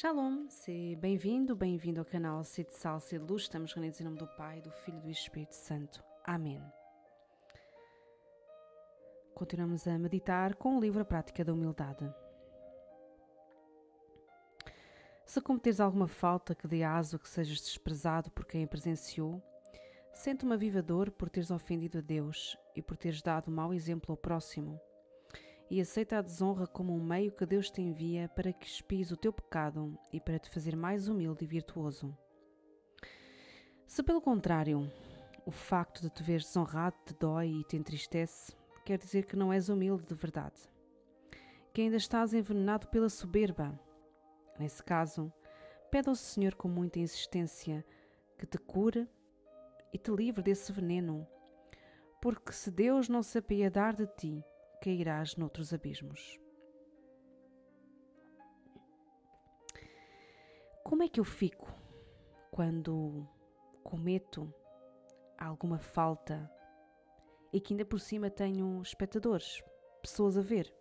Shalom, se bem-vindo, bem-vindo ao canal Cid Sal, Cid Luz. Estamos reunidos em nome do Pai, do Filho e do Espírito Santo. Amém. Continuamos a meditar com o livro A Prática da Humildade. Se cometeres alguma falta que dê aso que sejas desprezado por quem a presenciou, sente uma viva dor por teres ofendido a Deus e por teres dado mau exemplo ao próximo e aceita a desonra como um meio que Deus te envia para que espies o teu pecado e para te fazer mais humilde e virtuoso. Se pelo contrário, o facto de te veres desonrado te dói e te entristece, quer dizer que não és humilde de verdade, que ainda estás envenenado pela soberba. Nesse caso, pede ao Senhor com muita insistência que te cure e te livre desse veneno, porque se Deus não se apiedar de ti, cairás noutros abismos. Como é que eu fico quando cometo alguma falta e que ainda por cima tenho espectadores, pessoas a ver?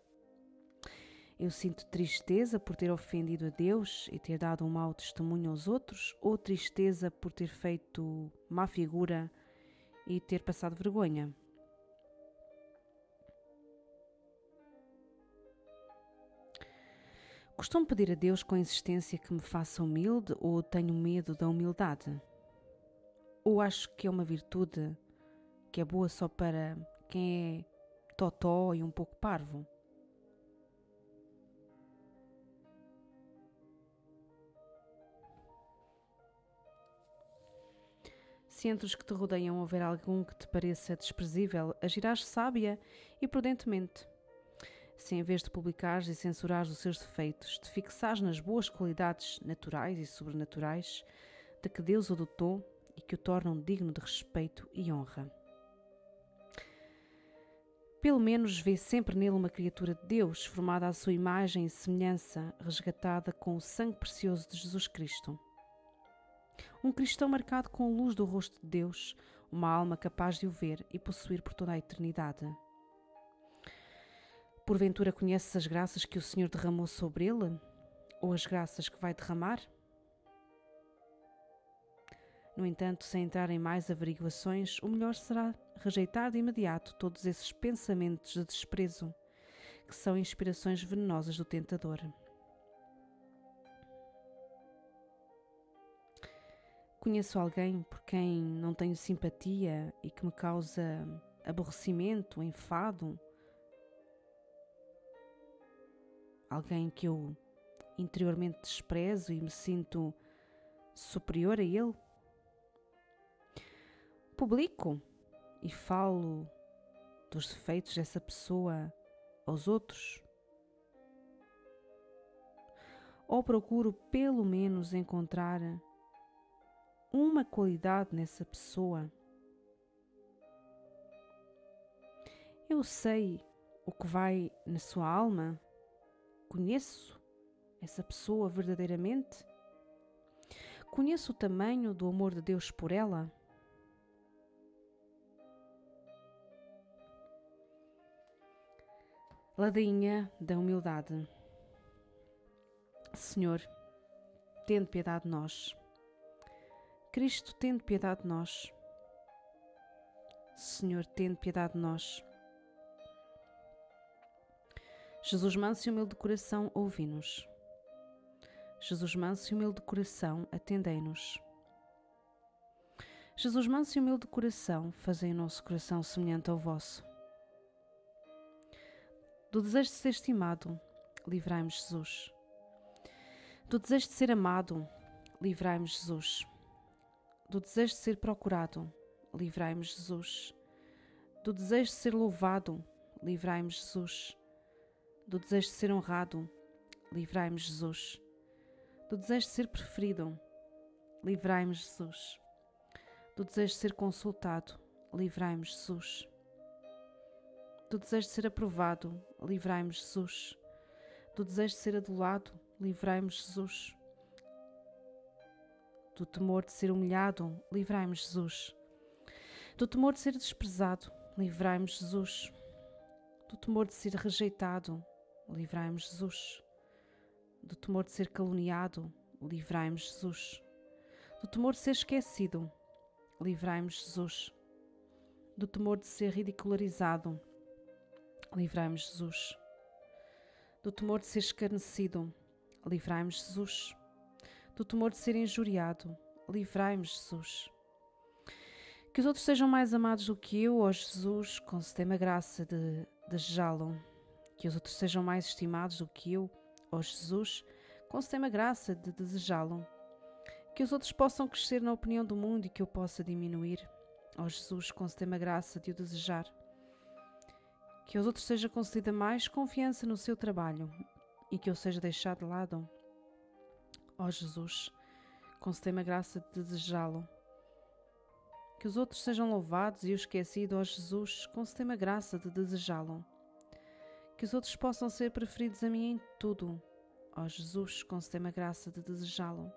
Eu sinto tristeza por ter ofendido a Deus e ter dado um mau testemunho aos outros, ou tristeza por ter feito má figura e ter passado vergonha? Costumo pedir a Deus com insistência que me faça humilde ou tenho medo da humildade? Ou acho que é uma virtude que é boa só para quem é totó e um pouco parvo? Se entre os que te rodeiam houver algum que te pareça desprezível, agirás sábia e prudentemente se em vez de publicares e censurares os seus defeitos, te fixares nas boas qualidades naturais e sobrenaturais de que Deus o dotou e que o tornam digno de respeito e honra. Pelo menos vê sempre nele uma criatura de Deus, formada à sua imagem e semelhança, resgatada com o sangue precioso de Jesus Cristo. Um cristão marcado com a luz do rosto de Deus, uma alma capaz de o ver e possuir por toda a eternidade. Porventura conheces as graças que o Senhor derramou sobre ele? Ou as graças que vai derramar? No entanto, sem entrar em mais averiguações, o melhor será rejeitar de imediato todos esses pensamentos de desprezo, que são inspirações venenosas do tentador. Conheço alguém por quem não tenho simpatia e que me causa aborrecimento, enfado, alguém que eu interiormente desprezo e me sinto superior a ele? Publico e falo dos defeitos dessa pessoa aos outros? Ou procuro pelo menos encontrar uma qualidade nessa pessoa? Eu sei o que vai na sua alma Conheço essa pessoa verdadeiramente? Conheço o tamanho do amor de Deus por ela? Ladainha da humildade. Senhor, tende piedade de nós. Cristo, tende piedade de nós. Senhor, tende piedade de nós. Jesus manso e humilde de coração, ouvi-nos. Jesus manso e humilde de coração, atendei-nos. Jesus manso e humilde de coração, fazei o nosso coração semelhante ao vosso. Do desejo de ser estimado, livrai-me Jesus. Do desejo de ser amado, livrai-me Jesus. Do desejo de ser procurado, livrai-me Jesus. Do desejo de ser louvado, livrai-me Jesus do desejo de ser honrado, livrai-me, Jesus. Do desejo de ser preferido, livrai-me, Jesus. Do desejo de ser consultado, livrai-me, Jesus. Do desejo de ser aprovado, livrai-me, Jesus. Do desejo de ser adulado, livrai-me, Jesus. Do temor de ser humilhado, livrai-me, Jesus. Do temor de ser desprezado, livrai-me, Jesus. Do temor de ser rejeitado, livrai-me, Jesus. Do temor de ser caluniado, livrai-me, Jesus. Do temor de ser esquecido, livrai-me, Jesus. Do temor de ser ridicularizado, livrai-me, Jesus. Do temor de ser escarnecido, livrai-me, Jesus. Do temor de ser injuriado, livrai-me, Jesus. Que os outros sejam mais amados do que eu, ó Jesus, concedei-me a graça de desejá-lo. Que os outros sejam mais estimados do que eu, ó Jesus, concedei-me a graça de desejá-lo. Que os outros possam crescer na opinião do mundo e que eu possa diminuir. Ó Jesus, concedei-me a graça de o desejar. Que aos outros seja concedida mais confiança no seu trabalho e que eu seja deixado de lado. Ó Jesus, concedei-me a graça de desejá-lo. Que os outros sejam louvados e o esquecido, ó Jesus, concedei-me a graça de desejá-lo. Que os outros possam ser preferidos a mim em tudo, ó Jesus, concedei-me a graça de desejá-lo.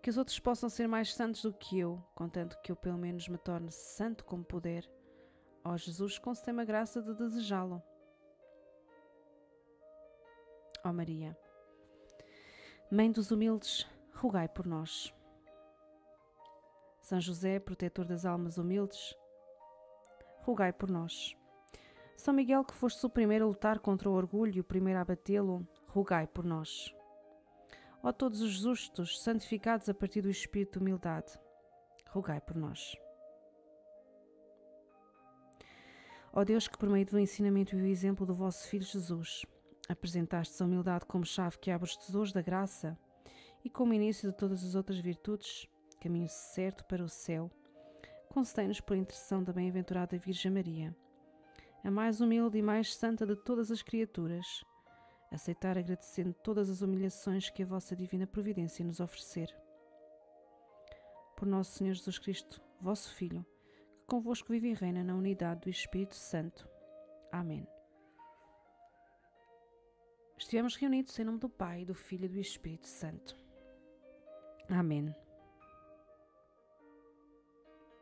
Que os outros possam ser mais santos do que eu, contanto que eu pelo menos me torne santo como puder, ó Jesus, concedei-me a graça de desejá-lo. Ó Maria, Mãe dos humildes, rogai por nós. São José, protetor das almas humildes, rogai por nós. São Miguel, que foste o primeiro a lutar contra o orgulho e o primeiro a batê-lo, rogai por nós. Ó todos os justos, santificados a partir do espírito de humildade, rogai por nós. Ó Deus, que por meio do ensinamento e do exemplo do vosso Filho Jesus, apresentastes a humildade como chave que abre os tesouros da graça e como início de todas as outras virtudes, caminho certo para o céu, concedei-nos por intercessão da bem-aventurada Virgem Maria, a mais humilde e mais santa de todas as criaturas, aceitar agradecendo todas as humilhações que a vossa divina providência nos oferecer. Por nosso Senhor Jesus Cristo, vosso Filho, que convosco vive e reina na unidade do Espírito Santo. Amém. Estivemos reunidos em nome do Pai, do Filho e do Espírito Santo. Amém.